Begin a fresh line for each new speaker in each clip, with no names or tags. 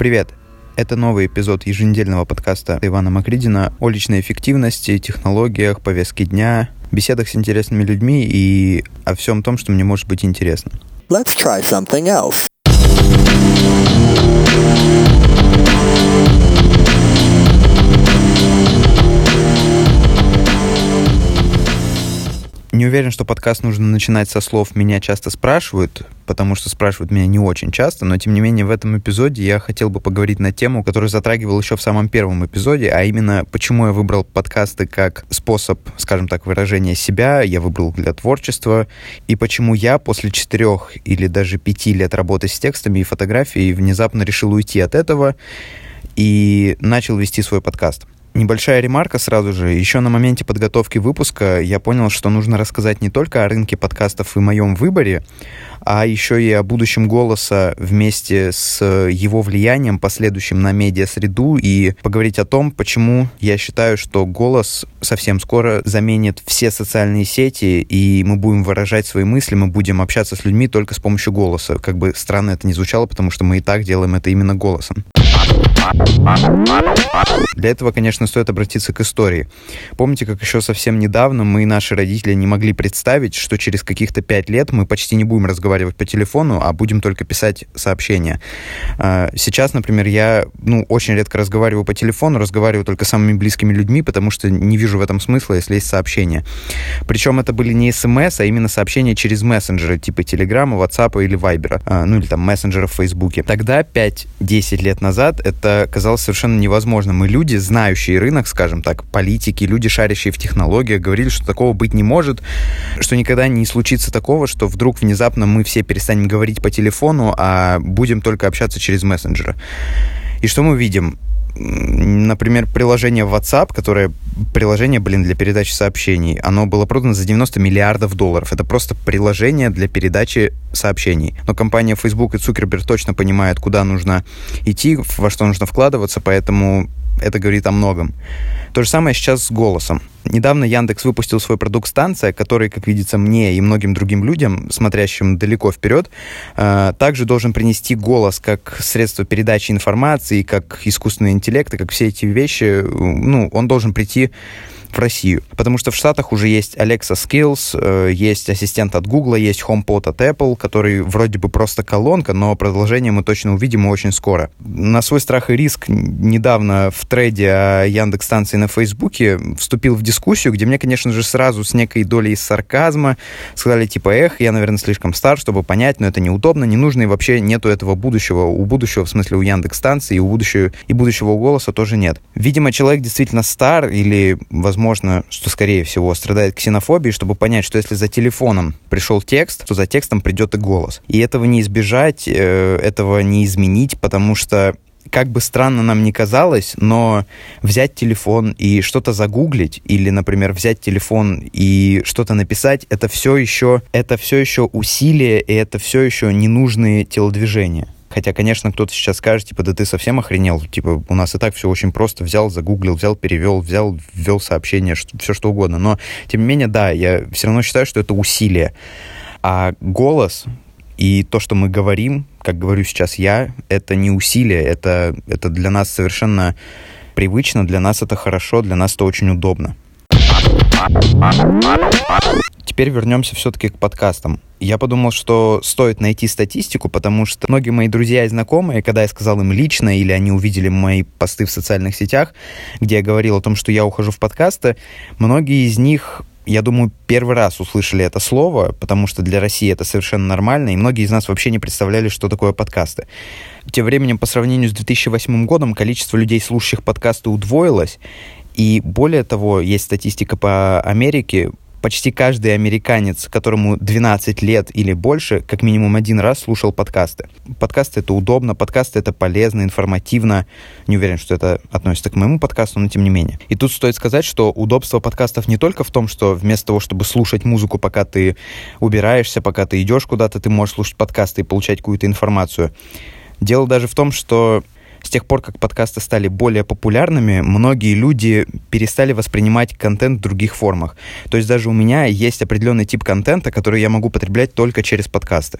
Привет! Это новый эпизод еженедельного подкаста Ивана Макридина о личной эффективности, технологиях, повестке дня, беседах с интересными людьми и о всем том, что мне может быть интересно.
Let's try something else.
Не уверен, что подкаст нужно начинать со слов «меня часто спрашивают», потому что спрашивают меня не очень часто, но тем не менее в этом эпизоде я хотел бы поговорить на тему, которую затрагивал еще в самом первом эпизоде, а именно почему я выбрал подкасты как способ, скажем так, выражения себя, я выбрал для творчества, и почему я после четырех или даже пяти лет работы с текстами и фотографией внезапно решил уйти от этого и начал вести свой подкаст. Небольшая ремарка сразу же. Еще на моменте подготовки выпуска я понял, что нужно рассказать не только о рынке подкастов и моем выборе, а еще и о будущем голоса вместе с его влиянием, последующим на медиа-среду, и поговорить о том, почему я считаю, что голос совсем скоро заменит все социальные сети, и мы будем выражать свои мысли, мы будем общаться с людьми только с помощью голоса. Как бы странно это ни звучало, потому что мы и так делаем это именно голосом. Для этого, конечно, стоит обратиться к истории. Помните, как еще совсем недавно мы и наши родители не могли представить, что через каких-то пять лет мы почти не будем разговаривать по телефону, а будем только писать сообщения. А, сейчас, например, я ну, очень редко разговариваю по телефону, разговариваю только с самыми близкими людьми, потому что не вижу в этом смысла, если есть сообщения. Причем это были не смс, а именно сообщения через мессенджеры, типа Телеграма, WhatsApp или Вайбера, ну или там мессенджеров в Фейсбуке. Тогда, 5-10 лет назад, это казалось совершенно невозможным. Мы люди, знающие рынок, скажем так, политики, люди, шарящие в технологиях, говорили, что такого быть не может, что никогда не случится такого, что вдруг внезапно мы все перестанем говорить по телефону, а будем только общаться через мессенджеры. И что мы видим? например, приложение WhatsApp, которое приложение, блин, для передачи сообщений, оно было продано за 90 миллиардов долларов. Это просто приложение для передачи сообщений. Но компания Facebook и Цукерберг точно понимают, куда нужно идти, во что нужно вкладываться, поэтому это говорит о многом. То же самое сейчас с голосом. Недавно Яндекс выпустил свой продукт «Станция», который, как видится мне и многим другим людям, смотрящим далеко вперед, э, также должен принести голос как средство передачи информации, как искусственный интеллект, и как все эти вещи, ну, он должен прийти в Россию. Потому что в Штатах уже есть Alexa Skills, э, есть ассистент от Google, есть HomePod от Apple, который вроде бы просто колонка, но продолжение мы точно увидим очень скоро. На свой страх и риск недавно в трейде о Яндекс станции на Фейсбуке вступил в дискуссию, где мне, конечно же, сразу с некой долей сарказма сказали типа, эх, я, наверное, слишком стар, чтобы понять, но это неудобно, не нужно и вообще нету этого будущего. У будущего, в смысле, у Яндекс станции и у будущего, и будущего голоса тоже нет. Видимо, человек действительно стар или, возможно, возможно, что, скорее всего, страдает ксенофобией, чтобы понять, что если за телефоном пришел текст, то за текстом придет и голос. И этого не избежать, э, этого не изменить, потому что как бы странно нам ни казалось, но взять телефон и что-то загуглить, или, например, взять телефон и что-то написать, это все еще, это все еще усилие, и это все еще ненужные телодвижения. Хотя, конечно, кто-то сейчас скажет, типа, да ты совсем охренел, типа, у нас и так все очень просто, взял, загуглил, взял, перевел, взял, ввел сообщение, что, все что угодно. Но, тем не менее, да, я все равно считаю, что это усилие. А голос и то, что мы говорим, как говорю сейчас я, это не усилие, это, это для нас совершенно привычно, для нас это хорошо, для нас это очень удобно. Теперь вернемся все-таки к подкастам. Я подумал, что стоит найти статистику, потому что многие мои друзья и знакомые, когда я сказал им лично, или они увидели мои посты в социальных сетях, где я говорил о том, что я ухожу в подкасты, многие из них я думаю, первый раз услышали это слово, потому что для России это совершенно нормально, и многие из нас вообще не представляли, что такое подкасты. Тем временем, по сравнению с 2008 годом, количество людей, слушающих подкасты, удвоилось, и более того, есть статистика по Америке, почти каждый американец, которому 12 лет или больше, как минимум один раз слушал подкасты. Подкасты — это удобно, подкасты — это полезно, информативно. Не уверен, что это относится к моему подкасту, но тем не менее. И тут стоит сказать, что удобство подкастов не только в том, что вместо того, чтобы слушать музыку, пока ты убираешься, пока ты идешь куда-то, ты можешь слушать подкасты и получать какую-то информацию. Дело даже в том, что с тех пор, как подкасты стали более популярными, многие люди перестали воспринимать контент в других формах. То есть даже у меня есть определенный тип контента, который я могу потреблять только через подкасты.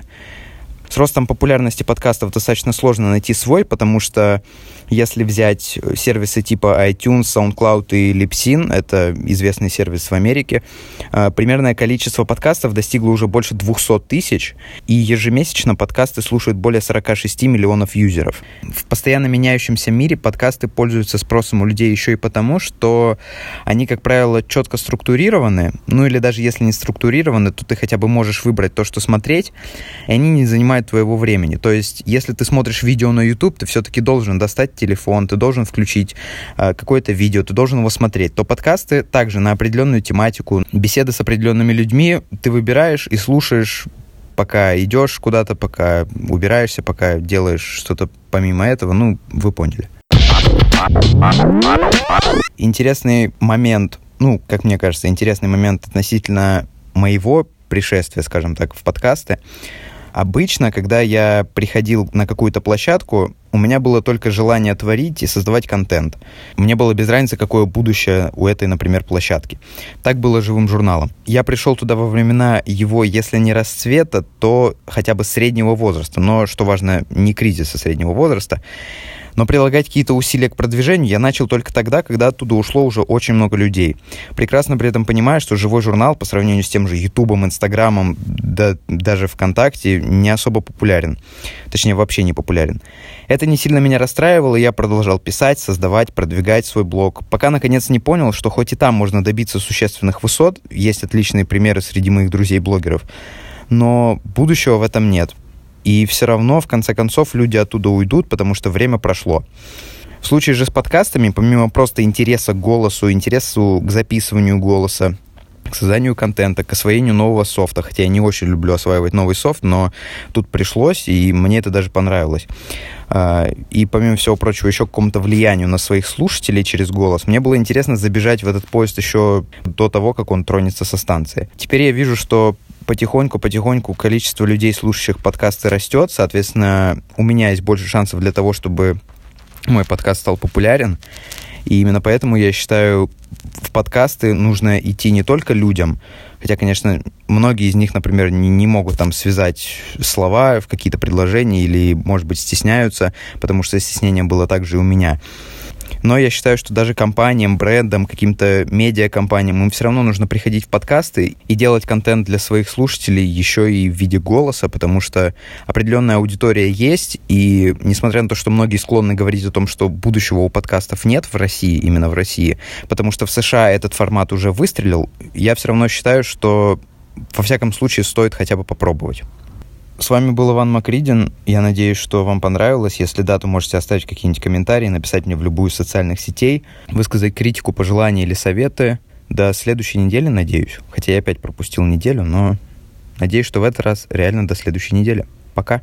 С ростом популярности подкастов достаточно сложно найти свой, потому что если взять сервисы типа iTunes, SoundCloud и Libsyn, это известный сервис в Америке, э, примерное количество подкастов достигло уже больше 200 тысяч, и ежемесячно подкасты слушают более 46 миллионов юзеров. В постоянно меняющемся мире подкасты пользуются спросом у людей еще и потому, что они, как правило, четко структурированы, ну или даже если не структурированы, то ты хотя бы можешь выбрать то, что смотреть, и они не занимают твоего времени. То есть, если ты смотришь видео на YouTube, ты все-таки должен достать телефон, ты должен включить э, какое-то видео, ты должен его смотреть. То подкасты также на определенную тематику, беседы с определенными людьми ты выбираешь и слушаешь пока идешь куда-то, пока убираешься, пока делаешь что-то помимо этого, ну, вы поняли. Интересный момент, ну, как мне кажется, интересный момент относительно моего пришествия, скажем так, в подкасты. Обычно, когда я приходил на какую-то площадку, у меня было только желание творить и создавать контент. Мне было без разницы, какое будущее у этой, например, площадки. Так было живым журналом. Я пришел туда во времена его, если не расцвета, то хотя бы среднего возраста. Но, что важно, не кризиса среднего возраста. Но прилагать какие-то усилия к продвижению я начал только тогда, когда оттуда ушло уже очень много людей. Прекрасно при этом понимая, что живой журнал по сравнению с тем же Ютубом, Инстаграмом, да даже ВКонтакте не особо популярен. Точнее, вообще не популярен. Это не сильно меня расстраивало, и я продолжал писать, создавать, продвигать свой блог, пока наконец не понял, что хоть и там можно добиться существенных высот, есть отличные примеры среди моих друзей-блогеров, но будущего в этом нет. И все равно, в конце концов, люди оттуда уйдут, потому что время прошло. В случае же с подкастами, помимо просто интереса к голосу, интересу к записыванию голоса, к созданию контента, к освоению нового софта. Хотя я не очень люблю осваивать новый софт, но тут пришлось, и мне это даже понравилось. А, и помимо всего прочего, еще какому-то влиянию на своих слушателей через голос. Мне было интересно забежать в этот поезд еще до того, как он тронется со станции. Теперь я вижу, что потихоньку-потихоньку количество людей, слушающих подкасты, растет. Соответственно, у меня есть больше шансов для того, чтобы мой подкаст стал популярен. И именно поэтому я считаю, в подкасты нужно идти не только людям, хотя, конечно, многие из них, например, не, не могут там связать слова в какие-то предложения или, может быть, стесняются, потому что стеснение было также и у меня. Но я считаю, что даже компаниям, брендам, каким-то медиакомпаниям, им все равно нужно приходить в подкасты и делать контент для своих слушателей еще и в виде голоса, потому что определенная аудитория есть, и несмотря на то, что многие склонны говорить о том, что будущего у подкастов нет в России, именно в России, потому что в США этот формат уже выстрелил, я все равно считаю, что во всяком случае стоит хотя бы попробовать. С вами был Иван Макридин. Я надеюсь, что вам понравилось. Если да, то можете оставить какие-нибудь комментарии, написать мне в любую из социальных сетей, высказать критику, пожелания или советы. До следующей недели, надеюсь. Хотя я опять пропустил неделю, но надеюсь, что в этот раз реально до следующей недели. Пока.